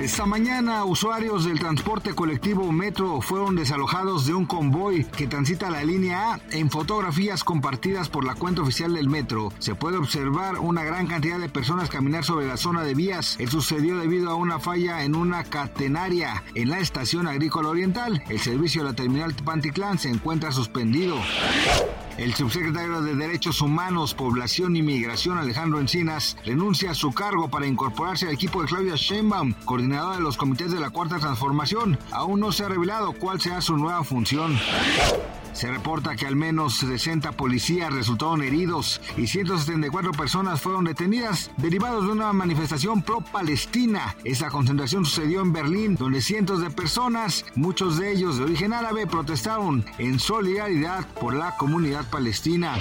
Esta mañana, usuarios del transporte colectivo Metro fueron desalojados de un convoy que transita la línea A. En fotografías compartidas por la cuenta oficial del Metro, se puede observar una gran cantidad de personas caminar sobre la zona de vías. Esto sucedió debido a una falla en una catenaria en la estación agrícola oriental. El servicio de la terminal Panticlán se encuentra suspendido. El subsecretario de Derechos Humanos, Población y Migración, Alejandro Encinas, renuncia a su cargo para incorporarse al equipo de Claudia Sheinbaum, coordinadora de los comités de la Cuarta Transformación. Aún no se ha revelado cuál sea su nueva función. Se reporta que al menos 60 policías resultaron heridos y 174 personas fueron detenidas derivados de una manifestación pro-palestina. Esa concentración sucedió en Berlín, donde cientos de personas, muchos de ellos de origen árabe, protestaron en solidaridad por la comunidad palestina.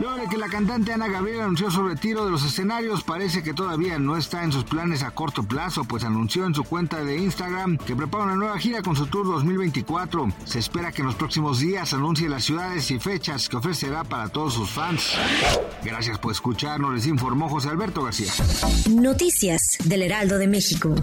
Luego de que la cantante Ana Gabriel anunció su retiro de los escenarios, parece que todavía no está en sus planes a corto plazo, pues anunció en su cuenta de Instagram que prepara una nueva gira con su tour 2024. Se espera que en los próximos días anuncie las ciudades y fechas que ofrecerá para todos sus fans. Gracias por escucharnos, les informó José Alberto García. Noticias del Heraldo de México.